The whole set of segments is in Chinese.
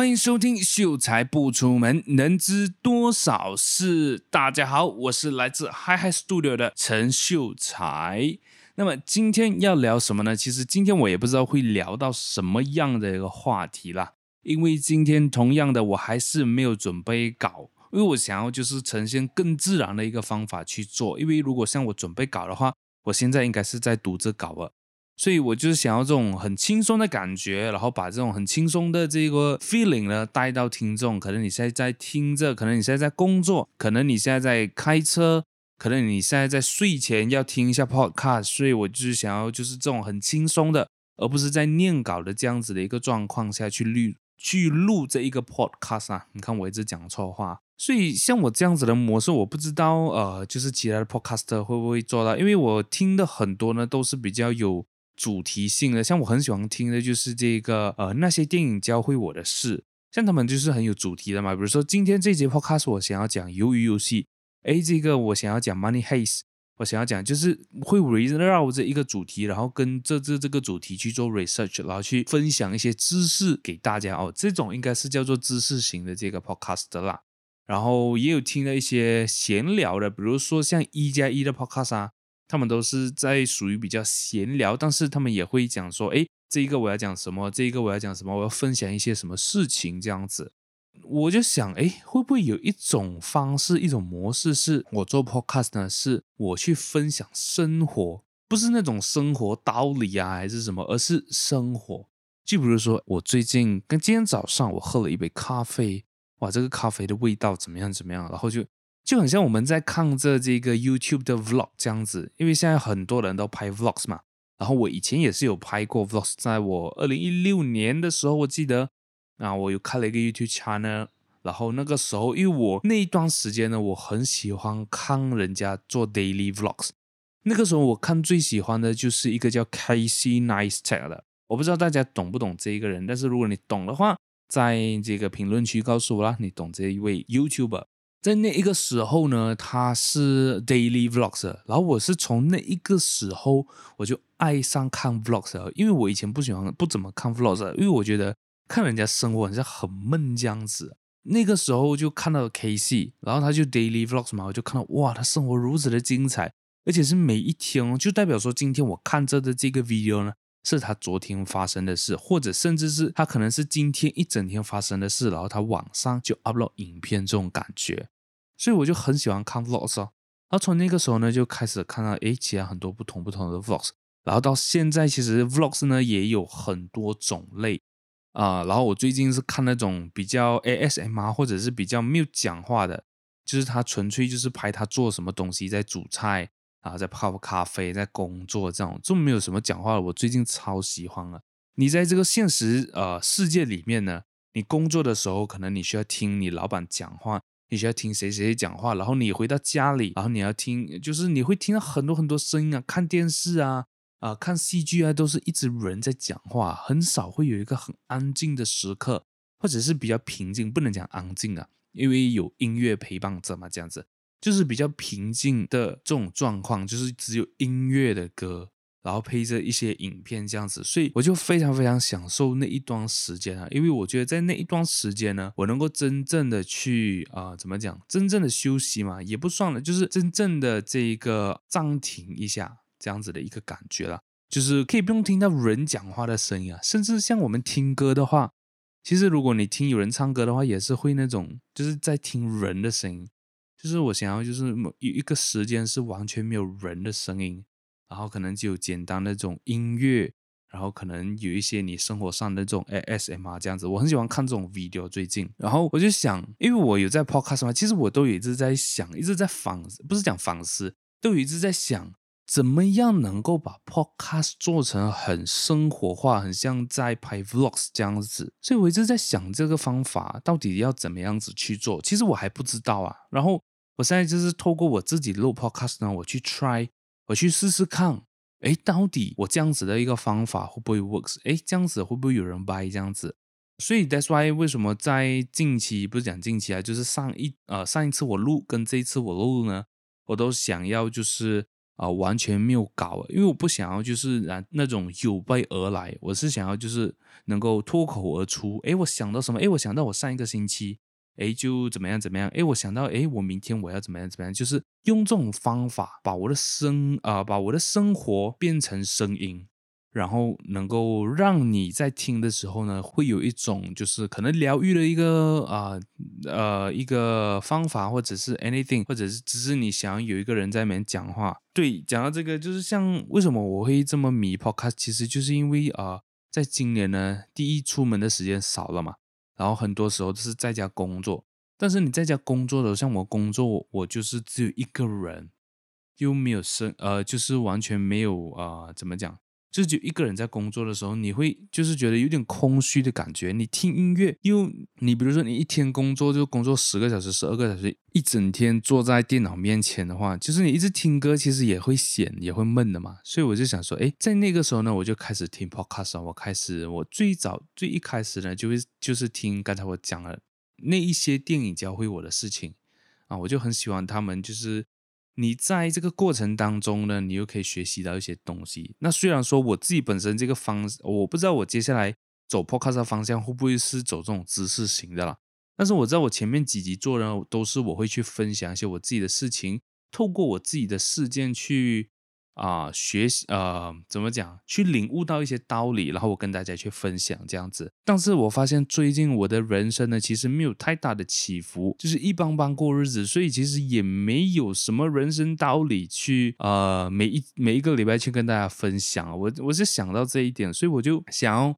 欢迎收听《秀才不出门，能知多少事》。大家好，我是来自 Hyhy Studio 的陈秀才。那么今天要聊什么呢？其实今天我也不知道会聊到什么样的一个话题啦，因为今天同样的我还是没有准备稿，因为我想要就是呈现更自然的一个方法去做。因为如果像我准备稿的话，我现在应该是在读这稿了。所以我就是想要这种很轻松的感觉，然后把这种很轻松的这个 feeling 呢带到听众。可能你现在在听着，可能你现在在工作，可能你现在在开车，可能你现在在睡前要听一下 podcast。所以我就是想要就是这种很轻松的，而不是在念稿的这样子的一个状况下去录去录这一个 podcast 啊。你看我一直讲错话，所以像我这样子的模式，我不知道呃，就是其他的 podcaster 会不会做到，因为我听的很多呢都是比较有。主题性的，像我很喜欢听的就是这个，呃，那些电影教会我的事，像他们就是很有主题的嘛。比如说今天这节 podcast 我想要讲鱿鱼游戏，诶，这个我想要讲 Money Heist，我想要讲就是会围绕着一个主题，然后跟这这这个主题去做 research，然后去分享一些知识给大家哦。这种应该是叫做知识型的这个 podcast 啦。然后也有听了一些闲聊的，比如说像一加一的 podcast 啊。他们都是在属于比较闲聊，但是他们也会讲说，诶，这一个我要讲什么，这一个我要讲什么，我要分享一些什么事情这样子。我就想，诶，会不会有一种方式，一种模式，是我做 podcast 呢？是我去分享生活，不是那种生活道理啊，还是什么，而是生活。就比如说，我最近跟今天早上我喝了一杯咖啡，哇，这个咖啡的味道怎么样？怎么样？然后就。就很像我们在看着这个 YouTube 的 Vlog 这样子，因为现在很多人都拍 Vlogs 嘛。然后我以前也是有拍过 Vlogs，在我二零一六年的时候，我记得啊，我有开了一个 YouTube channel。然后那个时候，因为我那一段时间呢，我很喜欢看人家做 Daily Vlogs。那个时候我看最喜欢的就是一个叫 Casey Neistat 的，我不知道大家懂不懂这一个人，但是如果你懂的话，在这个评论区告诉我啦，你懂这一位 YouTuber。在那一个时候呢，他是 daily vlogs，然后我是从那一个时候我就爱上看 vlogs，因为我以前不喜欢不怎么看 vlogs，因为我觉得看人家生活好像很闷这样子。那个时候就看到 K C，然后他就 daily vlogs 嘛，我就看到哇，他生活如此的精彩，而且是每一天哦，就代表说今天我看着的这个 video 呢。是他昨天发生的事，或者甚至是他可能是今天一整天发生的事，然后他晚上就 upload 影片这种感觉，所以我就很喜欢看 vlogs 哦。然后从那个时候呢，就开始看到诶，其他很多不同不同的 vlogs，然后到现在其实 vlogs 呢也有很多种类啊、然后我最近是看那种比较 ASMR 或者是比较没有讲话的，就是他纯粹就是拍他做什么东西，在煮菜。啊，在泡咖啡，在工作这种，这么没有什么讲话的，我最近超喜欢了。你在这个现实呃世界里面呢，你工作的时候，可能你需要听你老板讲话，你需要听谁谁讲话，然后你回到家里，然后你要听，就是你会听到很多很多声音啊，看电视啊，啊、看戏剧啊，都是一直人在讲话，很少会有一个很安静的时刻，或者是比较平静，不能讲安静啊，因为有音乐陪伴着嘛，这样子。就是比较平静的这种状况，就是只有音乐的歌，然后配着一些影片这样子，所以我就非常非常享受那一段时间啊，因为我觉得在那一段时间呢，我能够真正的去啊、怎么讲，真正的休息嘛，也不算了，就是真正的这一个暂停一下这样子的一个感觉了，就是可以不用听到人讲话的声音啊，甚至像我们听歌的话，其实如果你听有人唱歌的话，也是会那种就是在听人的声音。就是我想要，就是某一一个时间是完全没有人的声音，然后可能就有简单的这种音乐，然后可能有一些你生活上的这种 ASMR 这样子。我很喜欢看这种 video 最近，然后我就想，因为我有在 podcast 嘛，其实我都有一直在想，一直在反，不是讲反思，都有一直在想，怎么样能够把 podcast 做成很生活化，很像在拍 vlogs 这样子。所以我一直在想这个方法到底要怎么样子去做，其实我还不知道啊。然后。我现在就是透过我自己录 podcast 呢，我去 try，我去试试看，诶，到底我这样子的一个方法会不会 works？诶，这样子会不会有人 buy 这样子？所以 that's why 为什么在近期不是讲近期啊，就是上一呃上一次我录跟这一次我录呢，我都想要就是啊、呃、完全没有搞，因为我不想要就是那那种有备而来，我是想要就是能够脱口而出。诶，我想到什么？诶，我想到我上一个星期，诶，就怎么样怎么样？诶，我想到，诶，我明天我要怎么样怎么样？就是用这种方法把我的声啊、把我的生活变成声音。然后能够让你在听的时候呢，会有一种就是可能疗愈的一个啊呃，一个方法，或者是 anything，或者是只是你想有一个人在里面讲话。对，讲到这个，就是像为什么我会这么迷 podcast，其实就是因为啊、在今年呢，第一出门的时间少了嘛，然后很多时候都是在家工作。但是你在家工作的，像我工作，我就是只有一个人，又没有生，呃，就是完全没有啊、呃，怎么讲？就是一个人在工作的时候，你会就是觉得有点空虚的感觉。你听音乐，又你比如说你一天工作就工作十个小时、十二个小时，一整天坐在电脑面前的话，就是你一直听歌，其实也会显，也会闷的嘛。所以我就想说，哎，在那个时候呢，我就开始听 podcast。我开始，我最早最一开始呢，就会就是听刚才我讲了那一些电影教会我的事情啊，我就很喜欢他们，就是。你在这个过程当中呢，你又可以学习到一些东西。那虽然说我自己本身这个方，我不知道我接下来走 podcast 的方向会不会是走这种知识型的啦。但是我在我前面几集做呢都是我会去分享一些我自己的事情，透过我自己的事件去。啊、学习呃，怎么讲？去领悟到一些道理，然后我跟大家去分享这样子。但是我发现最近我的人生呢，其实没有太大的起伏，就是一般般过日子，所以其实也没有什么人生道理去呃，每一每一个礼拜去跟大家分享。我我是想到这一点，所以我就想要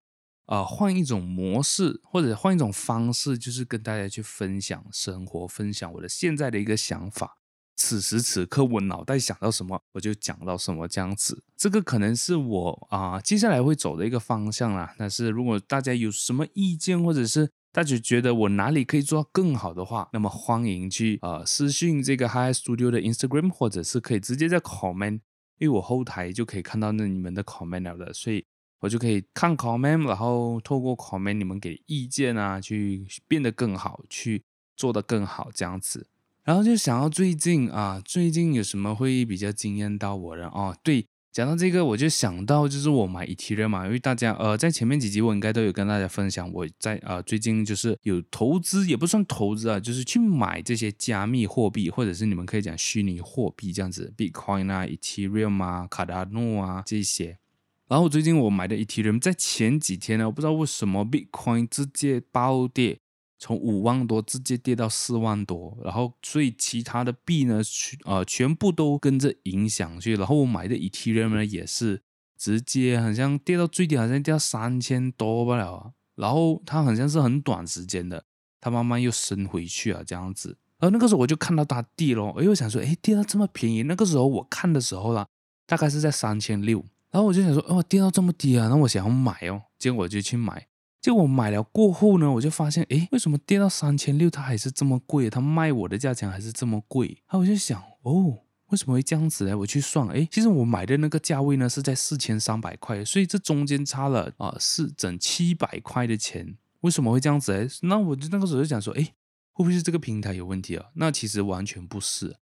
呃换一种模式，或者换一种方式，就是跟大家去分享生活，分享我的现在的一个想法。此时此刻，我脑袋想到什么，我就讲到什么，这样子。这个可能是我啊、接下来会走的一个方向啦。但是如果大家有什么意见，或者是大家觉得我哪里可以做到更好的话，那么欢迎去呃私信这个 Hi Studio 的 Instagram，或者是可以直接在 comment，因为我后台就可以看到那你们的 comment 了的，所以我就可以看 comment，然后透过 comment 你们给意见啊，去变得更好，去做得更好，这样子。然后就想到最近啊，最近有什么会比较惊艳到我的哦？对，讲到这个，我就想到就是我买 Ethereum 嘛，因为大家呃在前面几集我应该都有跟大家分享，我在呃最近就是有投资，也不算投资啊，就是去买这些加密货币，或者是你们可以讲虚拟货币这样子，Bitcoin 啊、Ethereum 啊、Cardano 啊这些。然后最近我买的 Ethereum 在前几天呢，我不知道为什么 Bitcoin 直接暴跌。从五万多直接跌到四万多，然后所以其他的币呢，全呃全部都跟着影响去，然后我买的 Ethereum 呢也是直接好像跌到最低，好像跌到三千多不了啊，然后它好像是很短时间的，它慢慢又升回去啊这样子，然后那个时候我就看到它跌咯，哎，我想说，哎，跌到这么便宜，那个时候我看的时候啦，大概是在三千六，然后我就想说，哦，跌到这么低啊，那我想要买哦，结果我就去买。结果我买了过后呢，我就发现，诶，为什么跌到三千六，它还是这么贵？它卖我的价钱还是这么贵？然后我就想，哦，为什么会这样子呢？我去算，诶，其实我买的那个价位呢是在四千三百块，所以这中间差了啊，是整七百块的钱。为什么会这样子？诶，那我就那个时候就想说，诶，会不会是这个平台有问题啊？那其实完全不是。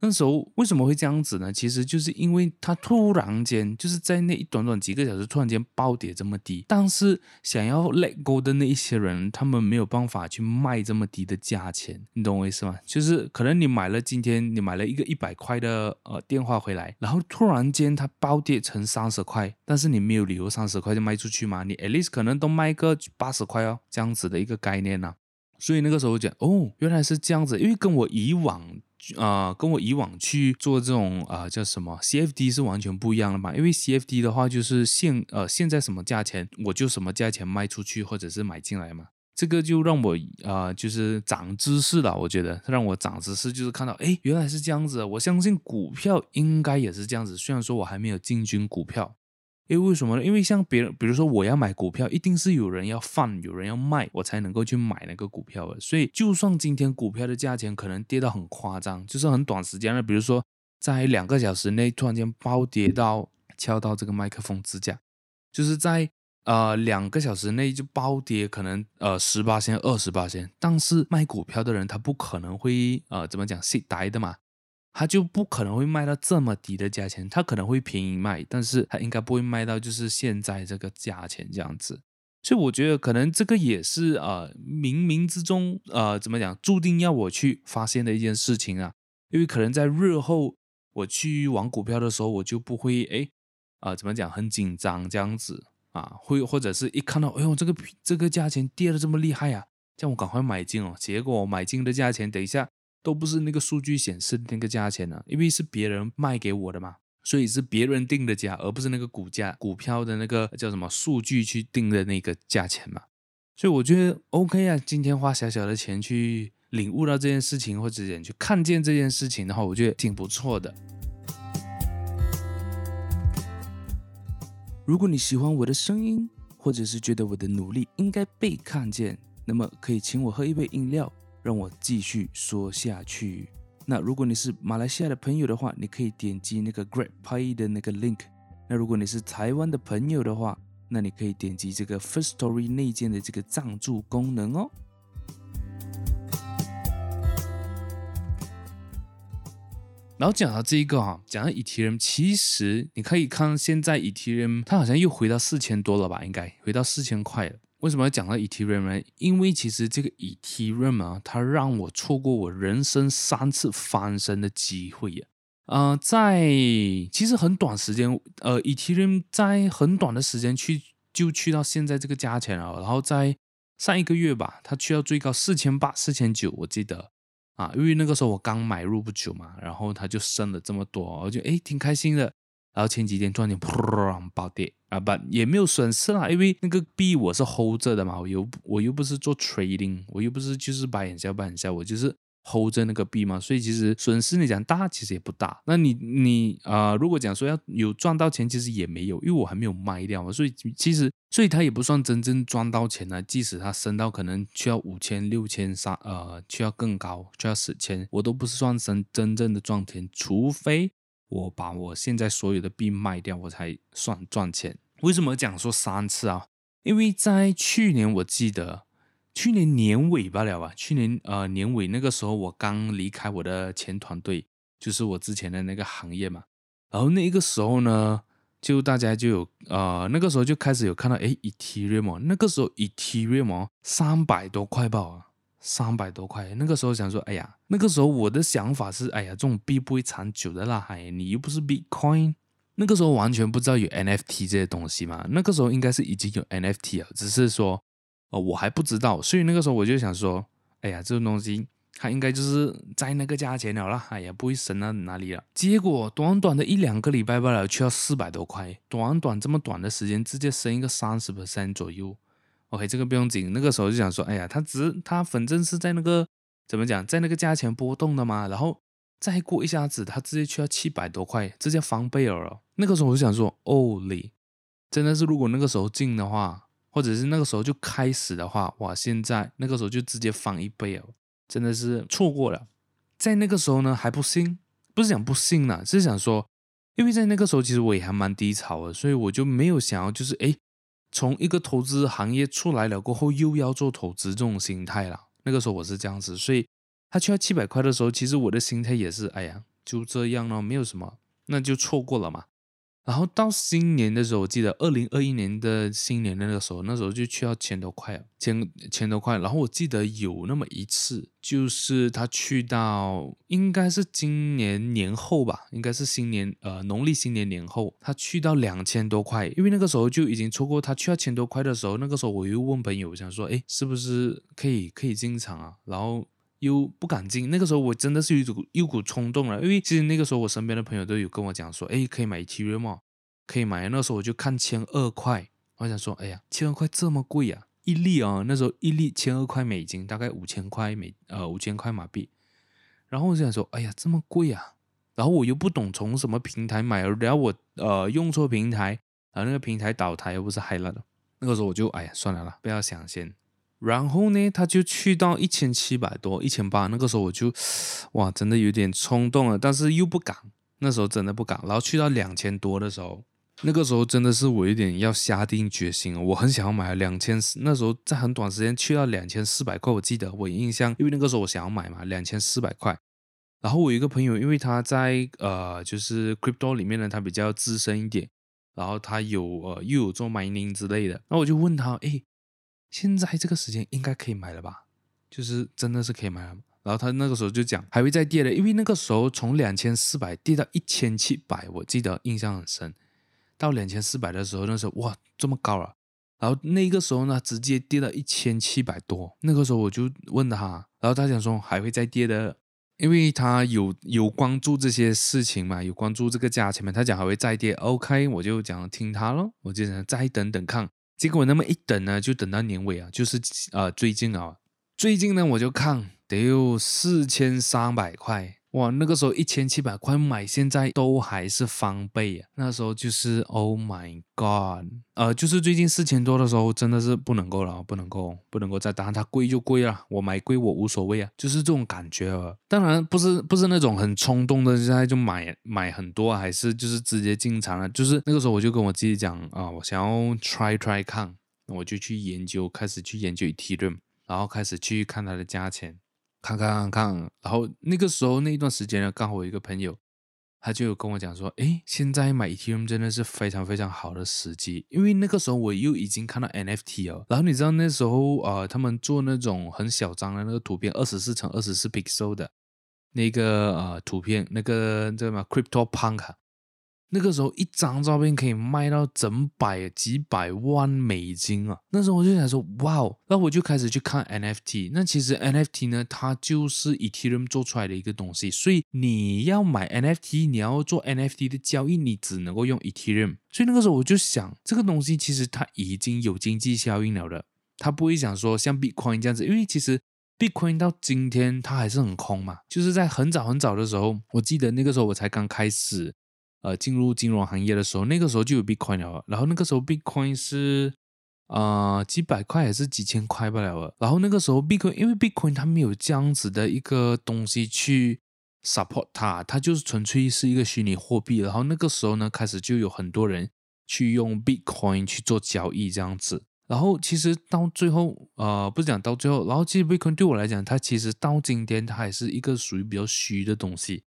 那时候为什么会这样子呢？其实就是因为它突然间就是在那一短短几个小时突然间暴跌这么低，但是想要 let go 的那一些人，他们没有办法去卖这么低的价钱，你懂我意思吗？就是可能你买了今天你买了一个一百块的呃电话回来，然后突然间它暴跌成三十块，但是你没有理由三十块就卖出去嘛？你 at least 可能都卖个八十块哦，这样子的一个概念呐、所以那个时候我讲哦，原来是这样子，因为跟我以往。啊、跟我以往去做这种啊、叫什么 CFD 是完全不一样的嘛，因为 CFD 的话就是现呃现在什么价钱我就什么价钱卖出去或者是买进来嘛，这个就让我啊、就是涨知识了，我觉得让我涨知识就是看到哎原来是这样子，我相信股票应该也是这样子，虽然说我还没有进军股票。因为为什么呢？因为像别人，比如说我要买股票，一定是有人要放，有人要卖，我才能够去买那个股票的。所以，就算今天股票的价钱可能跌到很夸张，就是很短时间的，比如说在两个小时内突然间暴跌到敲到这个麦克风支架，就是在呃两个小时内就暴跌，可能呃十八仙、二十八仙。但是卖股票的人他不可能会呃怎么讲 sit 呆的嘛。他就不可能会卖到这么低的价钱，他可能会便宜卖，但是他应该不会卖到就是现在这个价钱这样子。所以我觉得可能这个也是呃冥冥之中呃怎么讲，注定要我去发现的一件事情啊，因为可能在日后我去玩股票的时候，我就不会哎啊、怎么讲很紧张这样子啊，会或者是一看到哎呦这个这个价钱跌的这么厉害啊，叫我赶快买进哦，结果我买进的价钱等一下。都不是那个数据显示的那个价钱呢、因为是别人卖给我的嘛，所以是别人定的价，而不是那个股价、股票的那个叫什么数据去定的那个价钱嘛。所以我觉得 OK 啊，今天花小小的钱去领悟到这件事情，或者去看见这件事情的话，我觉得挺不错的。如果你喜欢我的声音，或者是觉得我的努力应该被看见，那么可以请我喝一杯饮料。让我继续说下去。那如果你是马来西亚的朋友的话，你可以点击那个 Great Pay 的那个 link。那如果你是台湾的朋友的话，那你可以点击这个 First Story 内建的这个赞助功能哦。然后讲到这一个哈，讲到 Ethereum，其实你可以看现在 Ethereum 它好像又回到四千多了吧？应该回到四千块了。为什么要讲到 Ethereum 呢？因为其实这个 Ethereum 啊，它让我错过我人生三次翻身的机会呀。呃，在其实很短时间，呃，Ethereum 在很短的时间去就去到现在这个价钱了。然后在上一个月吧，它去到最高四千八、四千九，我记得啊，因为那个时候我刚买入不久嘛，然后它就升了这么多，我就诶挺开心的。然后前几天突然间噗暴跌啊，不也没有损失啦，因为那个币我是 hold 着的嘛，我又我又不是做 trading，我又不是就是 buy and sell buy and sell，我就是 hold 着那个币嘛，所以其实损失你讲大其实也不大。那你你啊、如果讲说要有赚到钱，其实也没有，因为我还没有卖掉嘛，所以其实所以它也不算真正赚到钱呢。即使它升到可能需要五千、六千、三呃，需要更高，需要十千，我都不是算真真正的赚钱，除非。我把我现在所有的币卖掉，我才算赚钱。为什么讲说三次啊？因为在去年，我记得去年年尾罢了吧？去年呃年尾那个时候，我刚离开我的前团队，就是我之前的那个行业嘛。然后那个时候呢，就大家就有呃那个时候就开始有看到，诶，Ethereum，那个时候 Ethereum 三百多块吧。三百多块，那个时候想说，哎呀，那个时候我的想法是，哎呀，这种币不会长久的啦，哎，你又不是 Bitcoin，那个时候完全不知道有 NFT 这些东西嘛，那个时候应该是已经有 NFT 了，只是说，哦，我还不知道，所以那个时候我就想说，哎呀，这种东西它应该就是在那个价钱了啦，哎呀，不会升到哪里了。结果短短的一两个礼拜罢了，却要四百多块，短短这么短的时间，直接升一个三十 percent 左右。OK，这个不用紧。那个时候就想说，哎呀，它只它反正是在那个怎么讲，在那个价钱波动的嘛。然后再过一下子，它直接去到七百多块，直接翻倍了。那个时候我就想说，哦嘞，真的是如果那个时候进的话，或者是那个时候就开始的话，哇，现在那个时候就直接翻一倍了，真的是错过了。在那个时候呢，还不信，不是讲不信呢，是想说，因为在那个时候其实我也还蛮低潮的，所以我就没有想要就是哎。从一个投资行业出来了过后，又要做投资这种心态了。那个时候我是这样子，所以他缺七百块的时候，其实我的心态也是，哎呀，就这样了，没有什么，那就错过了嘛。然后到新年的时候，我记得二零二一年的新年那个时候，那时候就去到千多块，千千多块。然后我记得有那么一次，就是他去到应该是今年年后吧，应该是新年呃农历新年年后，他去到两千多块。因为那个时候就已经错过他去到千多块的时候，那个时候我又问朋友，想说，哎，是不是可以可以进场啊？然后。又不敢进，那个时候我真的是有一股一股冲动了，因为其实那个时候我身边的朋友都有跟我讲说，哎，可以买 Ethereum，可以买。那时候我就看千二块，我想说，哎呀，千二块这么贵呀，一粒啊，那时候一粒千二块美金，大概五千块美呃五千块马币。然后我就想说，哎呀，这么贵呀，然后我又不懂从什么平台买，然后我呃用错平台，然后那个平台倒台又不是害了的，那个时候我就哎呀算了啦，不要想先。然后呢，他就去到一千七百多、一千八，那个时候我就，哇，真的有点冲动了，但是又不敢，那时候真的不敢。然后去到两千多的时候，那个时候真的是我有点要下定决心，我很想要买两千四，那时候在很短时间去到两千四百块，我记得我印象，因为那个时候我想要买嘛，两千四百块。然后我一个朋友，因为他在呃，就是 crypto 里面呢，他比较资深一点，然后他有呃，又有做 mining 之类的，那我就问他，哎，现在这个时间应该可以买了吧？就是真的是可以买了。然后他那个时候就讲还会再跌的，因为那个时候从两千四百跌到一千七百，我记得印象很深。到两千四百的时候，那时候哇这么高了，然后那个时候呢直接跌到一千七百多。那个时候我就问他，然后他讲说还会再跌的。因为他有有关注这些事情嘛，有关注这个价钱嘛，他讲还会再跌，OK，我就讲听他咯，我就想再等等看。结果那么一等呢，就等到年尾啊，就是呃最近啊，最近呢我就看得有四千三百块。哇，那个时候一千七百块买，现在都还是翻倍啊！那时候就是 Oh my God，呃，就是最近四千多的时候，真的是不能够了，不能够，不能够再当它贵就贵了，我买贵我无所谓啊，就是这种感觉啊。当然不是不是那种很冲动的，现在就买买很多，还是就是直接进场了。就是那个时候我就跟我自己讲啊，我想要 try try 看，我就去研究，开始去研究 Ethereum，然后开始去看它的价钱。看看看看，然后那个时候那一段时间呢，刚好我一个朋友，他就有跟我讲说，诶，现在买 Ethereum 真的是非常非常好的时机，因为那个时候我又已经看到 NFT 了，然后你知道那时候呃，他们做那种很小张的那个图片，二十四乘二十四 pixel 的那个呃图片，那个叫什么 Crypto Punk。那个时候一张照片可以卖到整百几百万美金啊！那时候我就想说，哇哦！然后我就开始去看 NFT。那其实 NFT 呢，它就是 Ethereum 做出来的一个东西。所以你要买 NFT，你要做 NFT 的交易，你只能够用 Ethereum。所以那个时候我就想，这个东西其实它已经有经济效应了的。它不会想说像 Bitcoin 这样子，因为其实 Bitcoin 到今天它还是很空嘛。就是在很早很早的时候，我记得那个时候我才刚开始。呃，进入金融行业的时候，那个时候就有 Bitcoin 了，然后那个时候 Bitcoin 是啊、呃、几百块还是几千块不了了，然后那个时候 Bitcoin 因为 Bitcoin 它没有这样子的一个东西去 support 它，它就是纯粹是一个虚拟货币，然后那个时候呢开始就有很多人去用 Bitcoin 去做交易这样子，然后其实到最后呃不是讲到最后，然后其实 Bitcoin 对我来讲，它其实到今天它还是一个属于比较虚的东西。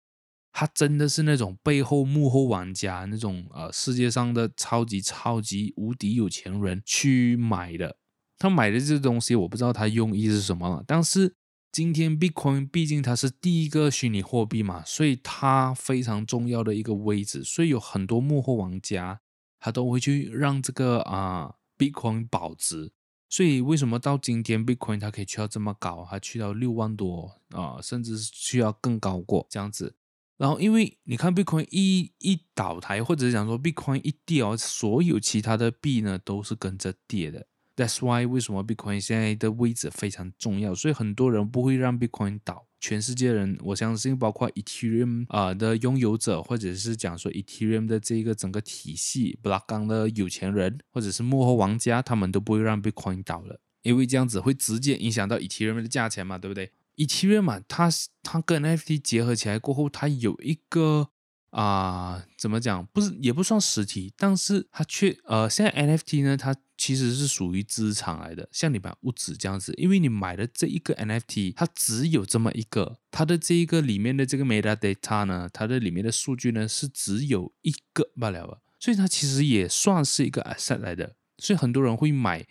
他真的是那种背后幕后玩家，那种呃世界上的超级超级无敌有钱人去买的。他买的这东西，我不知道他用意是什么。但是今天 Bitcoin 毕竟它是第一个虚拟货币嘛，所以它非常重要的一个位置。所以有很多幕后玩家，他都会去让这个啊、Bitcoin 保值。所以为什么到今天 Bitcoin 它可以去到这么高，还去到六万多啊、甚至是去到更高过这样子。然后，因为你看，Bitcoin 一一倒台，或者是讲说 Bitcoin 一掉，所有其他的币呢都是跟着跌的。That's why 为什么 Bitcoin 现在的位置非常重要，所以很多人不会让 Bitcoin 倒。全世界人，我相信包括 Ethereum 啊的拥有者，或者是讲说 Ethereum 的这个整个体系，Blockon 的有钱人，或者是幕后玩家，他们都不会让 Bitcoin 倒了，因为这样子会直接影响到 Ethereum 的价钱嘛，对不对？Ethereum 嘛，它它跟 NFT 结合起来过后，它有一个啊、怎么讲？不是也不算实体，但是它却呃，现在 NFT 呢，它其实是属于资产来的，像你买屋子这样子，因为你买的这一个 NFT，它只有这么一个，它的这一个里面的这个 metadata 呢，它的里面的数据呢是只有一个罢了，所以它其实也算是一个 asset 来的，所以很多人会买。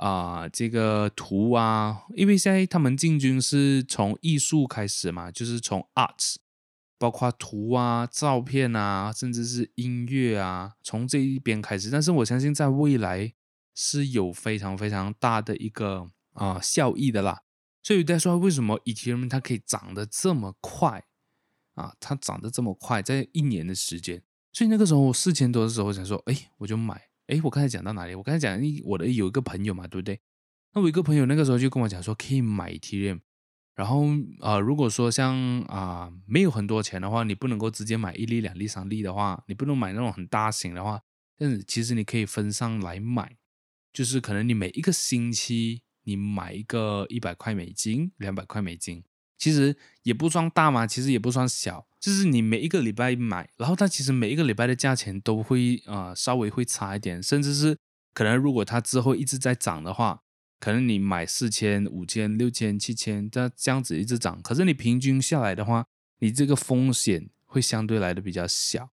啊、这个图啊，因为现在他们进军是从艺术开始嘛，就是从 arts，包括图啊、照片啊，甚至是音乐啊，从这一边开始。但是我相信在未来是有非常非常大的一个啊、效益的啦。所以在说为什么 Ethereum 它可以涨得这么快啊？它涨得这么快，在一年的时间。所以那个时候我四千多的时候，想说，哎，我就买。哎，我刚才讲到哪里？我刚才讲，我的有一个朋友嘛，对不对？那我一个朋友那个时候就跟我讲说，可以买 T M。然后啊、呃，如果说像啊、没有很多钱的话，你不能够直接买一粒、两粒、三粒的话，你不能买那种很大型的话，但是其实你可以分上来买，就是可能你每一个星期你买一个一百块美金、两百块美金。其实也不算大嘛，其实也不算小，就是你每一个礼拜买，然后它其实每一个礼拜的价钱都会呃稍微会差一点，甚至是可能如果它之后一直在涨的话，可能你买四千、五千、六千、七千，这这样子一直涨，可是你平均下来的话，你这个风险会相对来的比较小，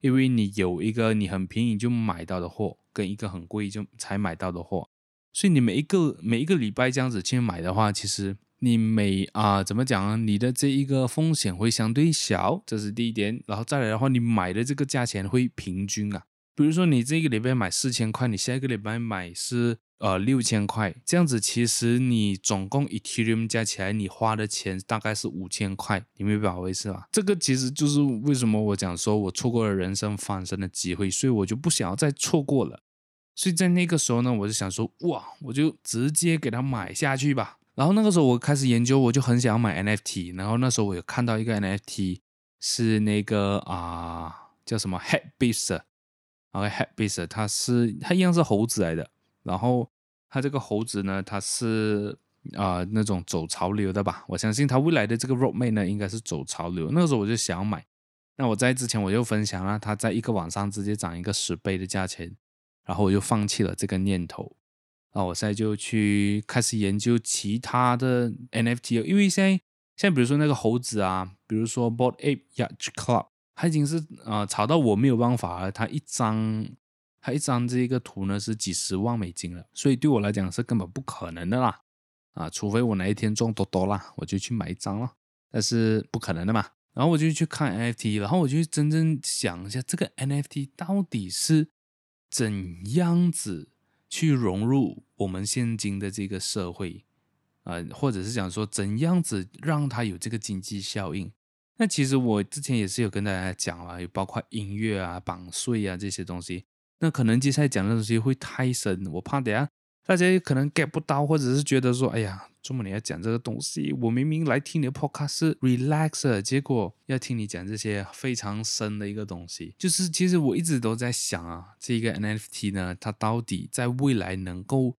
因为你有一个你很便宜就买到的货，跟一个很贵就才买到的货，所以你每一个每一个礼拜这样子去买的话，其实你每啊、怎么讲啊，你的这一个风险会相对小，这是第一点。然后再来的话，你买的这个价钱会平均啊，比如说你这个礼拜买四千块，你下一个礼拜买是。呃，六千块这样子，其实你总共 Ethereum 加起来，你花的钱大概是五千块，你明白我意思吧？这个其实就是为什么我讲说我错过了人生翻身的机会，所以我就不想要再错过了。所以在那个时候呢，我就想说，哇，我就直接给它买下去吧。然后那个时候我开始研究，我就很想要买 NFT。然后那时候我有看到一个 NFT 是那个啊、叫什么 Headbeast，OK，Headbeast，它是它一样是猴子来的。然后它这个猴子呢，它是啊、那种走潮流的吧？我相信它未来的这个 roadmap 呢，应该是走潮流。那个时候我就想要买，那我在之前我就分享了，它在一个晚上直接涨一个十倍的价钱，然后我就放弃了这个念头。啊我现在就去开始研究其他的 NFT，了因为现在现在比如说那个猴子啊，比如说 Bored Ape Yacht Club，它已经是啊、呃、炒到我没有办法了，它一张。它一张这个图呢是几十万美金了，所以对我来讲是根本不可能的啦，啊，除非我哪一天中多多啦，我就去买一张了，但是不可能的嘛。然后我就去看 NFT，然后我就真正想一下这个 NFT 到底是怎样子去融入我们现今的这个社会，呃，或者是讲说怎样子让它有这个经济效应。那其实我之前也是有跟大家讲了，包括音乐啊、版税啊这些东西。那可能接下来讲的东西会太深，我怕等下大家可能 get 不到，或者是觉得说，哎呀，周末你要讲这个东西，我明明来听你的 podcast relaxer，结果要听你讲这些非常深的一个东西。就是其实我一直都在想啊，这个 NFT 呢，它到底在未来能够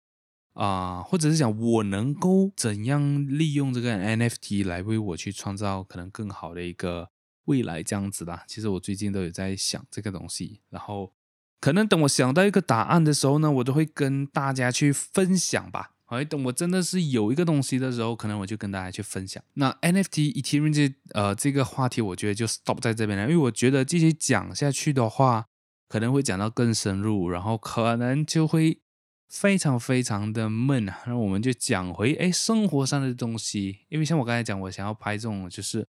啊、或者是讲我能够怎样利用这个 NFT 来为我去创造可能更好的一个未来这样子啦。其实我最近都有在想这个东西，然后。可能等我想到一个答案的时候呢，我都会跟大家去分享吧。哎，等我真的是有一个东西的时候，可能我就跟大家去分享。那 NFT Ethereum 这呃这个话题，我觉得就 stop 在这边了，因为我觉得继续讲下去的话，可能会讲到更深入，然后可能就会非常非常的闷啊。那我们就讲回哎生活上的东西，因为像我刚才讲，我想要拍这种就是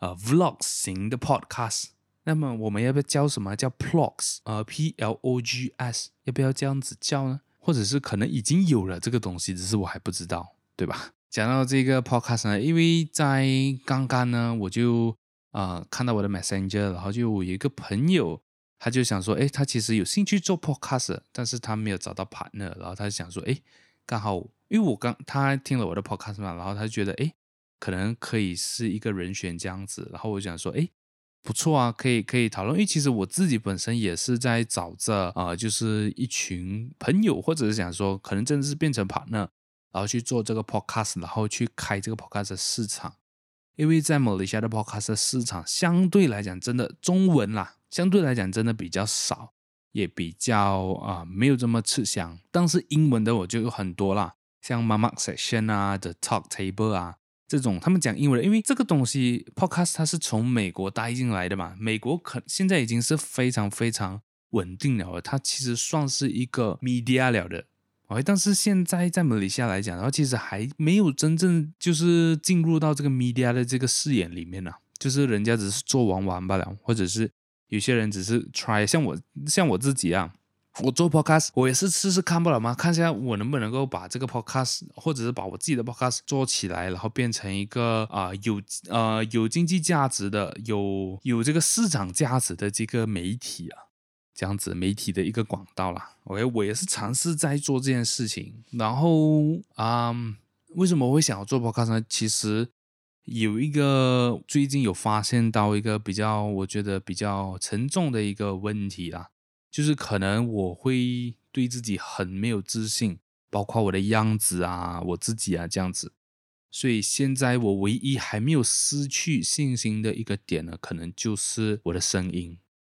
呃 vlog 型的 podcast。那么我们要不要叫什么叫 Plogs？呃，P L O G S，要不要这样子叫呢？或者是可能已经有了这个东西，只是我还不知道，对吧？讲到这个 Podcast 呢，因为在刚刚呢，我就呃看到我的 Messenger，然后就有一个朋友，他就想说，诶，他其实有兴趣做 Podcast，但是他没有找到 partner，然后他就想说，诶，刚好因为我刚他听了我的 Podcast 嘛，然后他就觉得，诶，可能可以是一个人选这样子，然后我就想说，诶。不错啊，可以可以讨论，因为其实我自己本身也是在找着啊、就是一群朋友，或者是想说，可能真的是变成 partner，然后去做这个 podcast，然后去开这个 podcast 市场。因为在马来西亚的 podcast 市场相对来讲，真的中文啦，相对来讲真的比较少，也比较啊、呃、没有这么吃香。但是英文的我就有很多啦，像 Mama Section 啊，The Talk Table 啊。这种他们讲英文，因为这个东西 podcast 它是从美国带进来的嘛，美国可现在已经是非常非常稳定了，它其实算是一个 media 了的，OK，但是现在在马来西亚来讲，然后其实还没有真正就是进入到这个 media 的这个视野里面呢，就是人家只是做玩玩罢了，或者是有些人只是 try，像我像我自己啊。我做 podcast，我也是试试看不了吗？看一下我能不能够把这个 podcast，或者是把我自己的 podcast 做起来，然后变成一个啊、有呃有经济价值的、有有这个市场价值的这个媒体啊，这样子媒体的一个管道啦。OK，我也是尝试在做这件事情。然后啊、嗯，为什么会想要做 podcast 呢？其实有一个最近有发现到一个比较，我觉得比较沉重的一个问题啦。就是可能我会对自己很没有自信，包括我的样子啊，我自己啊这样子。所以现在我唯一还没有失去信心的一个点呢，可能就是我的声音。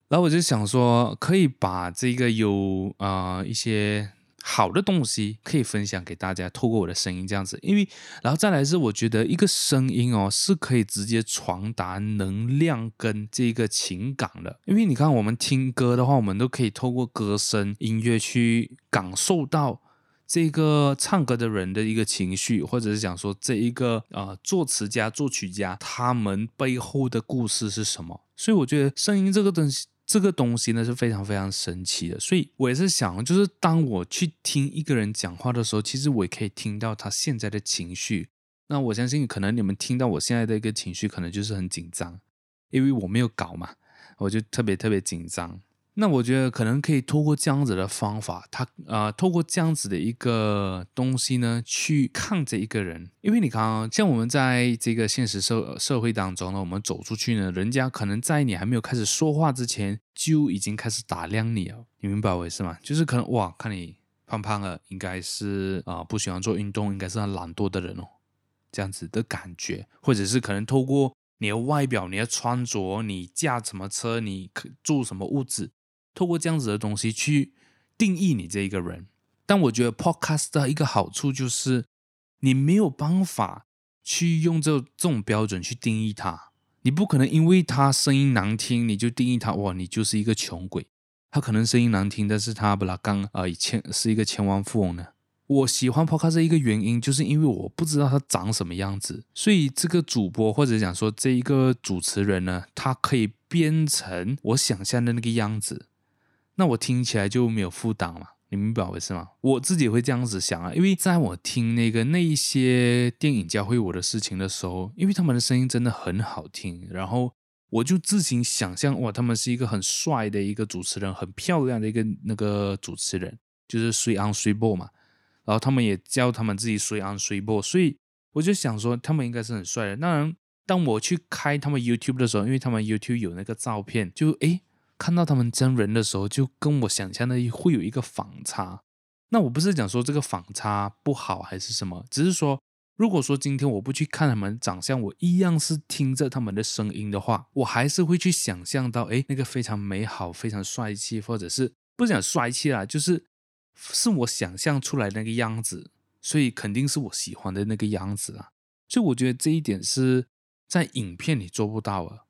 然后我就想说，可以把这个有啊、一些好的东西可以分享给大家，透过我的声音这样子，因为然后再来是我觉得一个声音哦是可以直接传达能量跟这个情感的，因为你看我们听歌的话，我们都可以透过歌声音乐去感受到这个唱歌的人的一个情绪，或者是讲说这一个、呃、作词家、作曲家他们背后的故事是什么，所以我觉得声音这个东西。这个东西呢是非常非常神奇的，所以我也是想，就是当我去听一个人讲话的时候，其实我也可以听到他现在的情绪。那我相信，可能你们听到我现在的一个情绪，可能就是很紧张，因为我没有搞嘛，我就特别特别紧张。那我觉得可能可以透过这样子的方法，他呃，透过这样子的一个东西呢，去看这一个人。因为你看啊，像我们在这个现实社社会当中呢，我们走出去呢，人家可能在你还没有开始说话之前，就已经开始打量你了。你明白我意思吗？就是可能哇，看你胖胖的，应该是啊、不喜欢做运动，应该是很懒惰的人哦，这样子的感觉，或者是可能透过你的外表、你的穿着、你驾什么车、你住什么屋子。透过这样子的东西去定义你这一个人，但我觉得 Podcast 的一个好处就是，你没有办法去用这这种标准去定义他。你不可能因为他声音难听，你就定义他哇，你就是一个穷鬼。他可能声音难听，但是他不拉刚啊，以前是一个千万富翁呢。我喜欢 Podcast 一个原因，就是因为我不知道他长什么样子，所以这个主播或者讲说这一个主持人呢，他可以变成我想象的那个样子。那我听起来就没有负担嘛？你明白我意思吗？我自己会这样子想啊，因为在我听那个那一些电影教会我的事情的时候，因为他们的声音真的很好听，然后我就自行想象哇，他们是一个很帅的一个主持人，很漂亮的一个那个主持人，就是水昂水波嘛，然后他们也叫他们自己水昂水波，所以我就想说他们应该是很帅的。当然，当我去开他们 YouTube 的时候，因为他们 YouTube 有那个照片，就诶。看到他们真人的时候，就跟我想象的会有一个反差。那我不是讲说这个反差不好还是什么，只是说，如果说今天我不去看他们长相，我一样是听着他们的声音的话，我还是会去想象到，哎，那个非常美好、非常帅气，或者是不是讲帅气啦，就是是我想象出来那个样子，所以肯定是我喜欢的那个样子啊。所以我觉得这一点是在影片里做不到啊。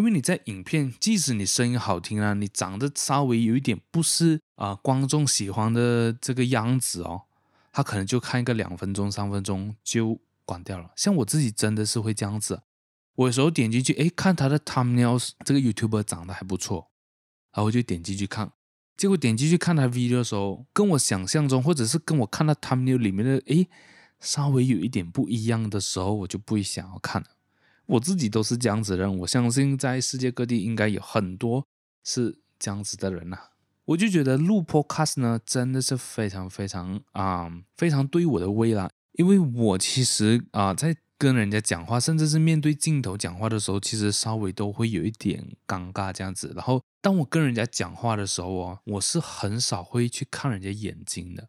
因为你在影片，即使你声音好听啊，你长得稍微有一点不是啊、观众喜欢的这个样子哦，他可能就看一个两分钟、三分钟就关掉了。像我自己真的是会这样子，我有时候点进去，诶，看他的 Thumbnail，这个 YouTuber 长得还不错，然后我就点进去看，结果点进去看他 video 的时候，跟我想象中或者是跟我看到 thumbnail 里面的诶稍微有一点不一样的时候，我就不会想要看了。我自己都是这样子的人，我相信在世界各地应该有很多是这样子的人呐、我就觉得录 Podcast 呢，真的是非常非常啊、非常对我的胃啦。因为我其实啊、在跟人家讲话，甚至是面对镜头讲话的时候，其实稍微都会有一点尴尬这样子。然后当我跟人家讲话的时候哦，我是很少会去看人家眼睛的。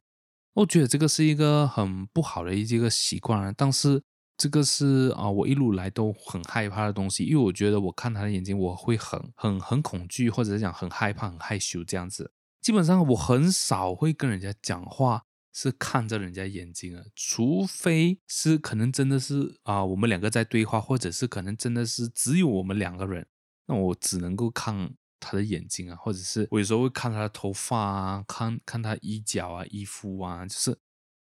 我觉得这个是一个很不好的一个习惯啊，但是。这个是啊，我一路来都很害怕的东西，因为我觉得我看他的眼睛，我会很很很恐惧，或者是讲很害怕、很害羞这样子。基本上我很少会跟人家讲话是看着人家眼睛的，除非是可能真的是啊，我们两个在对话，或者是可能真的是只有我们两个人，那我只能够看他的眼睛啊，或者是我有时候会看他的头发啊，看看他衣角啊、衣服啊，就是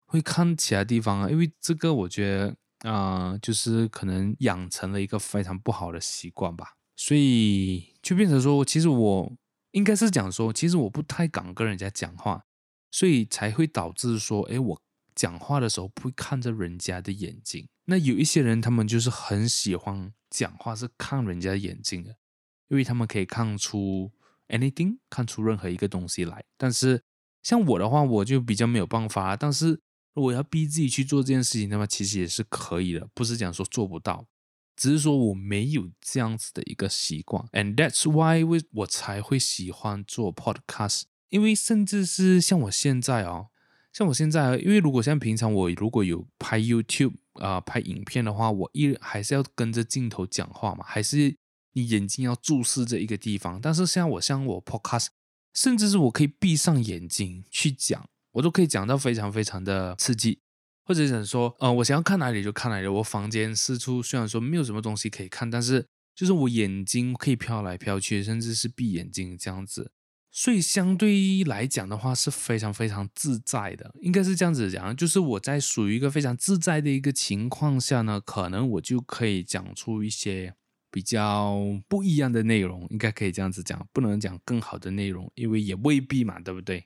会看其他地方啊，因为这个我觉得。啊、就是可能养成了一个非常不好的习惯吧，所以就变成说，其实我应该是讲说，其实我不太敢跟人家讲话，所以才会导致说，哎，我讲话的时候不会看着人家的眼睛。那有一些人，他们就是很喜欢讲话是看人家眼睛的，因为他们可以看出 anything，看出任何一个东西来。但是像我的话，我就比较没有办法，但是。如果要逼自己去做这件事情的话，其实也是可以的，不是讲说做不到，只是说我没有这样子的一个习惯，and that's why 我我才会喜欢做 podcast，因为甚至是像我现在哦，像我现在，因为如果像平常我如果有拍 YouTube 啊、拍影片的话，我一还是要跟着镜头讲话嘛，还是你眼睛要注视着一个地方，但是像我像我 podcast，甚至是我可以闭上眼睛去讲。我都可以讲到非常非常的刺激，或者想说，呃，我想要看哪里就看哪里。我房间四处虽然说没有什么东西可以看，但是就是我眼睛可以飘来飘去，甚至是闭眼睛这样子。所以相对来讲的话是非常非常自在的，应该是这样子讲，就是我在属于一个非常自在的一个情况下呢，可能我就可以讲出一些比较不一样的内容，应该可以这样子讲，不能讲更好的内容，因为也未必嘛，对不对？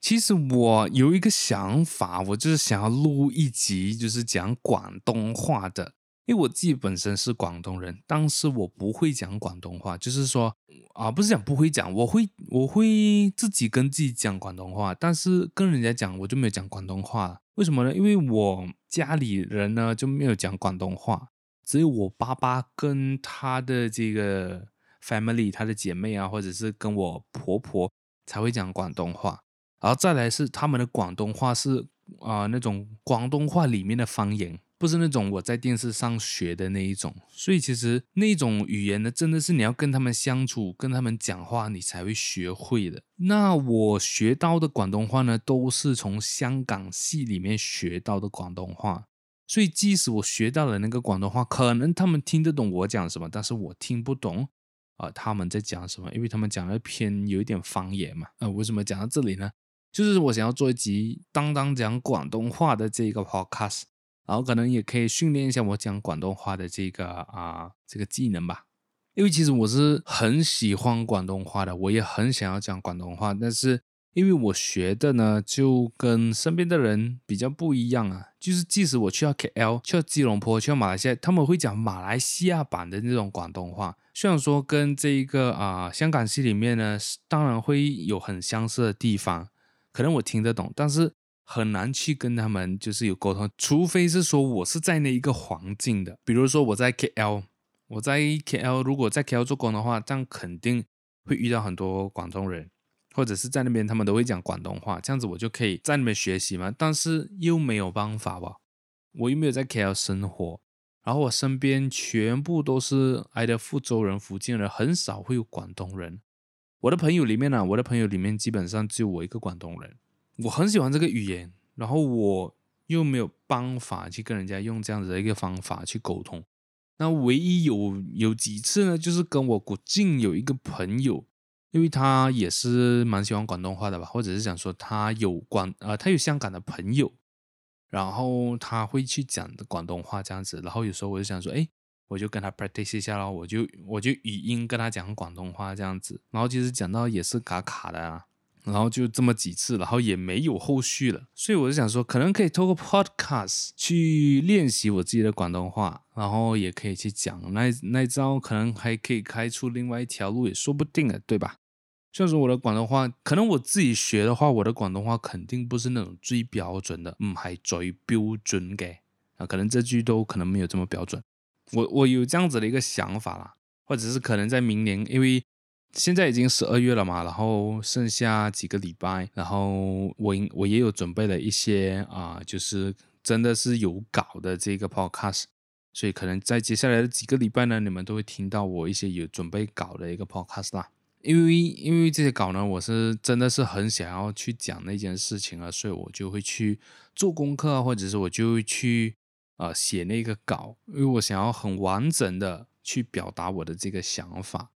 其实我有一个想法，我就是想要录一集，就是讲广东话的。因为我自己本身是广东人，但是我不会讲广东话，就是说啊，不是讲不会讲，我会我会自己跟自己讲广东话，但是跟人家讲我就没有讲广东话。为什么呢？因为我家里人呢就没有讲广东话，只有我爸爸跟他的这个 family，他的姐妹啊，或者是跟我婆婆才会讲广东话，然后再来是他们的广东话是啊、那种广东话里面的方言。不是那种我在电视上学的那一种，所以其实那种语言呢，真的是你要跟他们相处、跟他们讲话，你才会学会的。那我学到的广东话呢，都是从香港戏里面学到的广东话，所以即使我学到了那个广东话，可能他们听得懂我讲什么，但是我听不懂啊、他们在讲什么，因为他们讲的偏有一点方言嘛。啊、为什么讲到这里呢？就是我想要做一集当当讲广东话的这个 podcast。然后可能也可以训练一下我讲广东话的这个啊这个技能吧，因为其实我是很喜欢广东话的，我也很想要讲广东话，但是因为我学的呢就跟身边的人比较不一样啊，就是即使我去到 KL、去到吉隆坡、去到马来西亚，他们会讲马来西亚版的那种广东话，虽然说跟这一个啊香港戏里面呢，当然会有很相似的地方，可能我听得懂，但是。很难去跟他们就是有沟通，除非是说我是在那一个环境的，比如说我在 KL，我在 KL，如果在 KL 做工的话，这样肯定会遇到很多广东人，或者是在那边他们都会讲广东话，这样子我就可以在那边学习嘛。但是又没有办法吧，我又没有在 KL 生活，然后我身边全部都是挨的福州人、福建人，很少会有广东人。我的朋友里面呢、我的朋友里面基本上只有我一个广东人。我很喜欢这个语言，然后我又没有办法去跟人家用这样子的一个方法去沟通。那唯一有有几次呢，就是跟我古晋有一个朋友，因为他也是蛮喜欢广东话的吧，或者是想说他有广呃他有香港的朋友，然后他会去讲广东话这样子。然后有时候我就想说，哎，我就跟他 practice 一下咯，我就我就语音跟他讲广东话这样子。然后其实讲到也是卡卡的啊。然后就这么几次，然后也没有后续了，所以我就想说，可能可以透过 podcast 去练习我自己的广东话，然后也可以去讲那那招，可能还可以开出另外一条路，也说不定的，对吧？虽然说我的广东话，可能我自己学的话，我的广东话肯定不是那种最标准的，唔系最标准嘅啊，可能这句都可能没有这么标准。我我有这样子的一个想法啦，或者是可能在明年，因为。现在已经十二月了嘛，然后剩下几个礼拜，然后我我也有准备了一些啊、就是真的是有稿的这个 podcast，所以可能在接下来的几个礼拜呢，你们都会听到我一些有准备稿的一个 podcast 啦。因为因为这些稿呢，我是真的是很想要去讲那件事情啊，所以我就会去做功课啊，或者是我就会去、呃、写那个稿，因为我想要很完整的去表达我的这个想法。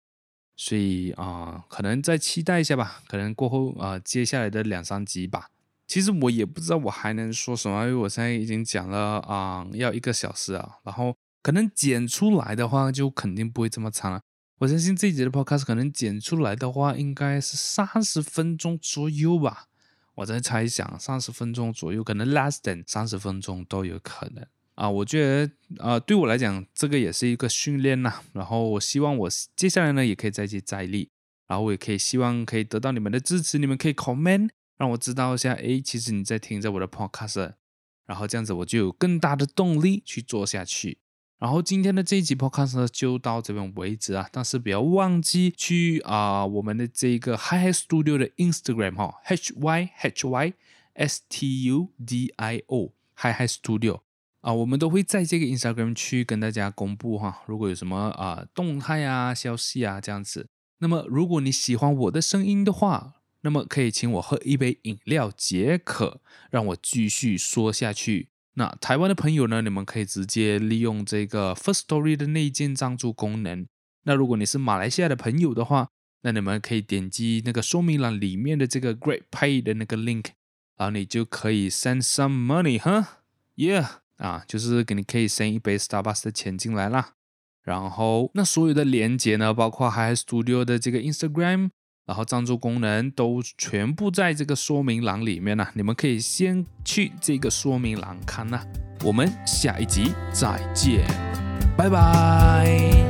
所以啊、可能再期待一下吧。可能过后啊、接下来的两三集吧。其实我也不知道我还能说什么，因为我现在已经讲了啊、要一个小时啊。然后可能剪出来的话，就肯定不会这么长了。我相信这一集的 podcast 可能剪出来的话，应该是三十分钟左右吧。我在猜想，三十分钟左右，可能 less than 三十分钟都有可能。啊，我觉得啊，对我来讲，这个也是一个训练呐。然后我希望我接下来呢，也可以再接再厉。然后我也可以希望可以得到你们的支持，你们可以 comment，让我知道一下，诶，其实你在听着我的 podcast。然后这样子我就有更大的动力去做下去。然后今天的这一集 podcast，就到这边为止啊。但是不要忘记去啊，我们的这个 Hi Hi Studio 的 Instagram 哈，H Y H Y S T U D I O，Hi Hi Studio。啊，我们都会在这个 Instagram 去跟大家公布哈，如果有什么啊动态啊消息啊这样子。那么如果你喜欢我的声音的话，那么可以请我喝一杯饮料解渴，让我继续说下去。那台湾的朋友呢，你们可以直接利用这个 First Story 的内建赞助功能。那如果你是马来西亚的朋友的话，那你们可以点击那个说明栏里面的这个 Great Pay 的那个 link，然后你就可以 send some money，哈，yeah，啊，就是给你可以升一杯 Starbucks 的钱进来啦。然后那所有的连接呢，包括 Hi Studio 的这个 Instagram，然后赞助功能都全部在这个说明栏里面呢。你们可以先去这个说明栏看呐。我们下一集再见，拜拜。